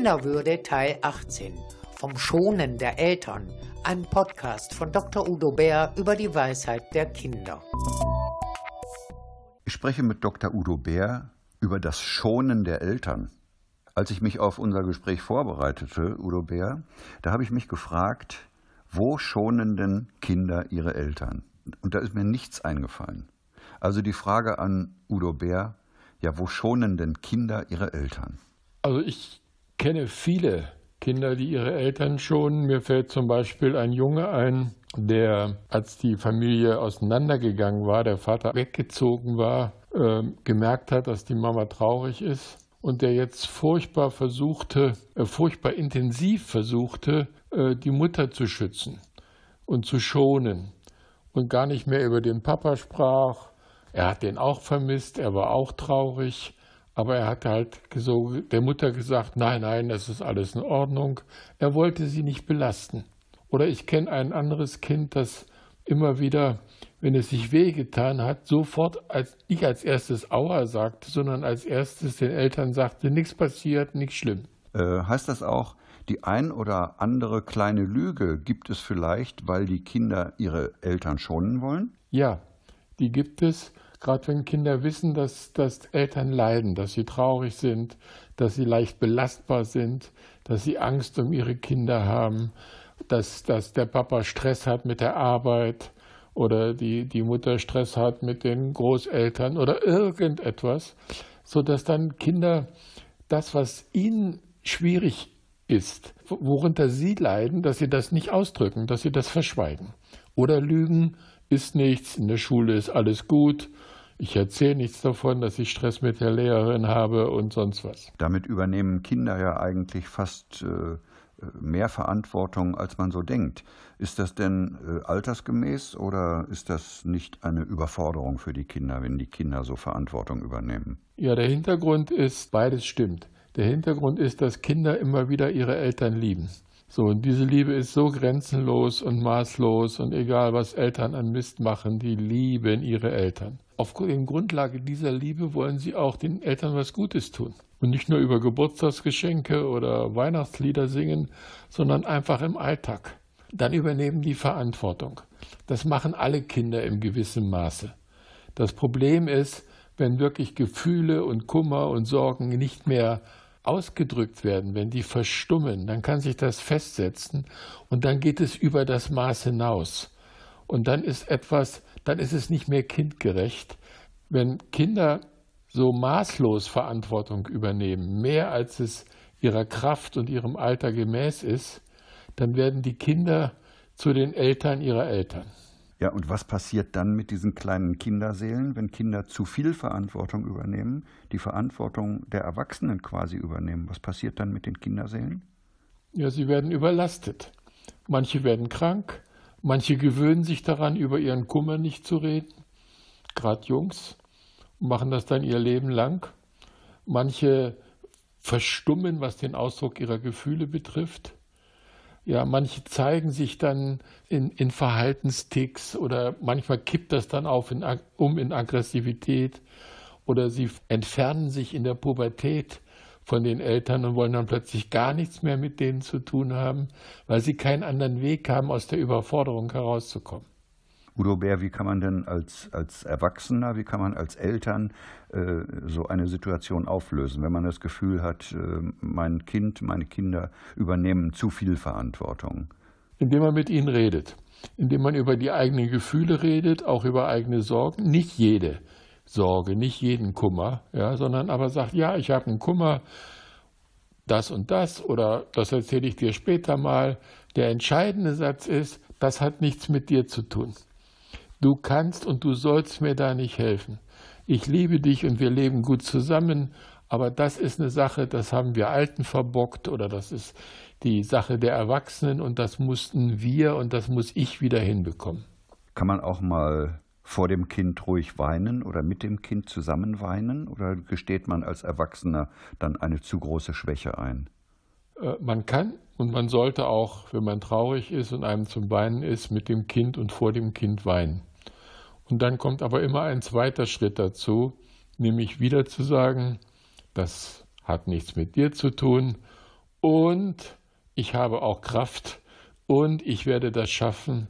Kinderwürde Teil 18 vom Schonen der Eltern, ein Podcast von Dr. Udo Bär über die Weisheit der Kinder. Ich spreche mit Dr. Udo Bär über das Schonen der Eltern. Als ich mich auf unser Gespräch vorbereitete, Udo Bär, da habe ich mich gefragt, wo schonen denn Kinder ihre Eltern? Und da ist mir nichts eingefallen. Also die Frage an Udo Bär, ja, wo schonen denn Kinder ihre Eltern? Also ich kenne viele Kinder, die ihre Eltern schonen. Mir fällt zum Beispiel ein Junge ein, der, als die Familie auseinandergegangen war, der Vater weggezogen war, äh, gemerkt hat, dass die Mama traurig ist und der jetzt furchtbar versuchte, äh, furchtbar intensiv versuchte, äh, die Mutter zu schützen und zu schonen und gar nicht mehr über den Papa sprach. Er hat den auch vermisst, er war auch traurig aber er hat halt so der Mutter gesagt, nein, nein, das ist alles in Ordnung. Er wollte sie nicht belasten. Oder ich kenne ein anderes Kind, das immer wieder, wenn es sich wehgetan hat, sofort als nicht als erstes Aua sagte, sondern als erstes den Eltern sagte, nichts passiert, nichts schlimm. Äh, heißt das auch, die ein oder andere kleine Lüge gibt es vielleicht, weil die Kinder ihre Eltern schonen wollen? Ja, die gibt es gerade wenn Kinder wissen, dass, dass Eltern leiden, dass sie traurig sind, dass sie leicht belastbar sind, dass sie Angst um ihre Kinder haben, dass, dass der Papa Stress hat mit der Arbeit oder die, die Mutter Stress hat mit den Großeltern oder irgendetwas, sodass dann Kinder das, was ihnen schwierig ist, worunter sie leiden, dass sie das nicht ausdrücken, dass sie das verschweigen. Oder lügen ist nichts, in der Schule ist alles gut, ich erzähle nichts davon, dass ich Stress mit der Lehrerin habe und sonst was. Damit übernehmen Kinder ja eigentlich fast äh, mehr Verantwortung, als man so denkt. Ist das denn äh, altersgemäß oder ist das nicht eine Überforderung für die Kinder, wenn die Kinder so Verantwortung übernehmen? Ja, der Hintergrund ist, beides stimmt. Der Hintergrund ist, dass Kinder immer wieder ihre Eltern lieben. So, und diese Liebe ist so grenzenlos und maßlos und egal, was Eltern an Mist machen, die lieben ihre Eltern. Auf Grundlage dieser Liebe wollen sie auch den Eltern was Gutes tun. Und nicht nur über Geburtstagsgeschenke oder Weihnachtslieder singen, sondern einfach im Alltag. Dann übernehmen die Verantwortung. Das machen alle Kinder im gewissen Maße. Das Problem ist, wenn wirklich Gefühle und Kummer und Sorgen nicht mehr ausgedrückt werden, wenn die verstummen, dann kann sich das festsetzen und dann geht es über das Maß hinaus. Und dann ist etwas dann ist es nicht mehr kindgerecht. Wenn Kinder so maßlos Verantwortung übernehmen, mehr als es ihrer Kraft und ihrem Alter gemäß ist, dann werden die Kinder zu den Eltern ihrer Eltern. Ja, und was passiert dann mit diesen kleinen Kinderseelen, wenn Kinder zu viel Verantwortung übernehmen, die Verantwortung der Erwachsenen quasi übernehmen? Was passiert dann mit den Kinderseelen? Ja, sie werden überlastet. Manche werden krank, Manche gewöhnen sich daran, über ihren Kummer nicht zu reden, gerade Jungs, machen das dann ihr Leben lang. Manche verstummen, was den Ausdruck ihrer Gefühle betrifft. Ja, manche zeigen sich dann in, in Verhaltensticks oder manchmal kippt das dann auf in, um in Aggressivität oder sie entfernen sich in der Pubertät von den Eltern und wollen dann plötzlich gar nichts mehr mit denen zu tun haben, weil sie keinen anderen Weg haben, aus der Überforderung herauszukommen. Udo Bär, wie kann man denn als, als Erwachsener, wie kann man als Eltern äh, so eine Situation auflösen, wenn man das Gefühl hat, äh, mein Kind, meine Kinder übernehmen zu viel Verantwortung? Indem man mit ihnen redet, indem man über die eigenen Gefühle redet, auch über eigene Sorgen. Nicht jede Sorge, nicht jeden Kummer, ja, sondern aber sagt, ja, ich habe einen Kummer, das und das oder das erzähle ich dir später mal. Der entscheidende Satz ist, das hat nichts mit dir zu tun. Du kannst und du sollst mir da nicht helfen. Ich liebe dich und wir leben gut zusammen, aber das ist eine Sache, das haben wir Alten verbockt oder das ist die Sache der Erwachsenen und das mussten wir und das muss ich wieder hinbekommen. Kann man auch mal vor dem Kind ruhig weinen oder mit dem Kind zusammen weinen? Oder gesteht man als Erwachsener dann eine zu große Schwäche ein? Äh, man kann und man sollte auch, wenn man traurig ist und einem zum Weinen ist, mit dem Kind und vor dem Kind weinen. Und dann kommt aber immer ein zweiter Schritt dazu, nämlich wieder zu sagen, das hat nichts mit dir zu tun und ich habe auch Kraft und ich werde das schaffen.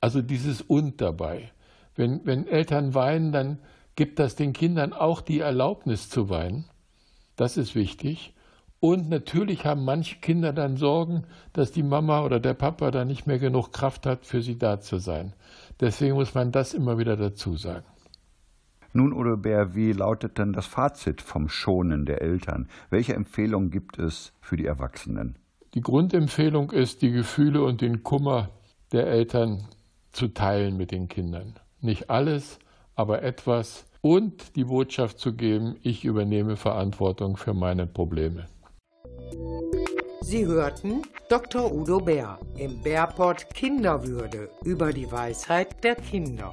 Also dieses und dabei. Wenn, wenn Eltern weinen, dann gibt das den Kindern auch die Erlaubnis zu weinen. Das ist wichtig. Und natürlich haben manche Kinder dann Sorgen, dass die Mama oder der Papa da nicht mehr genug Kraft hat, für sie da zu sein. Deswegen muss man das immer wieder dazu sagen. Nun, Udo Bär, wie lautet denn das Fazit vom Schonen der Eltern? Welche Empfehlungen gibt es für die Erwachsenen? Die Grundempfehlung ist, die Gefühle und den Kummer der Eltern zu teilen mit den Kindern. Nicht alles, aber etwas und die Botschaft zu geben, ich übernehme Verantwortung für meine Probleme. Sie hörten Dr. Udo Bär im Bärport Kinderwürde über die Weisheit der Kinder.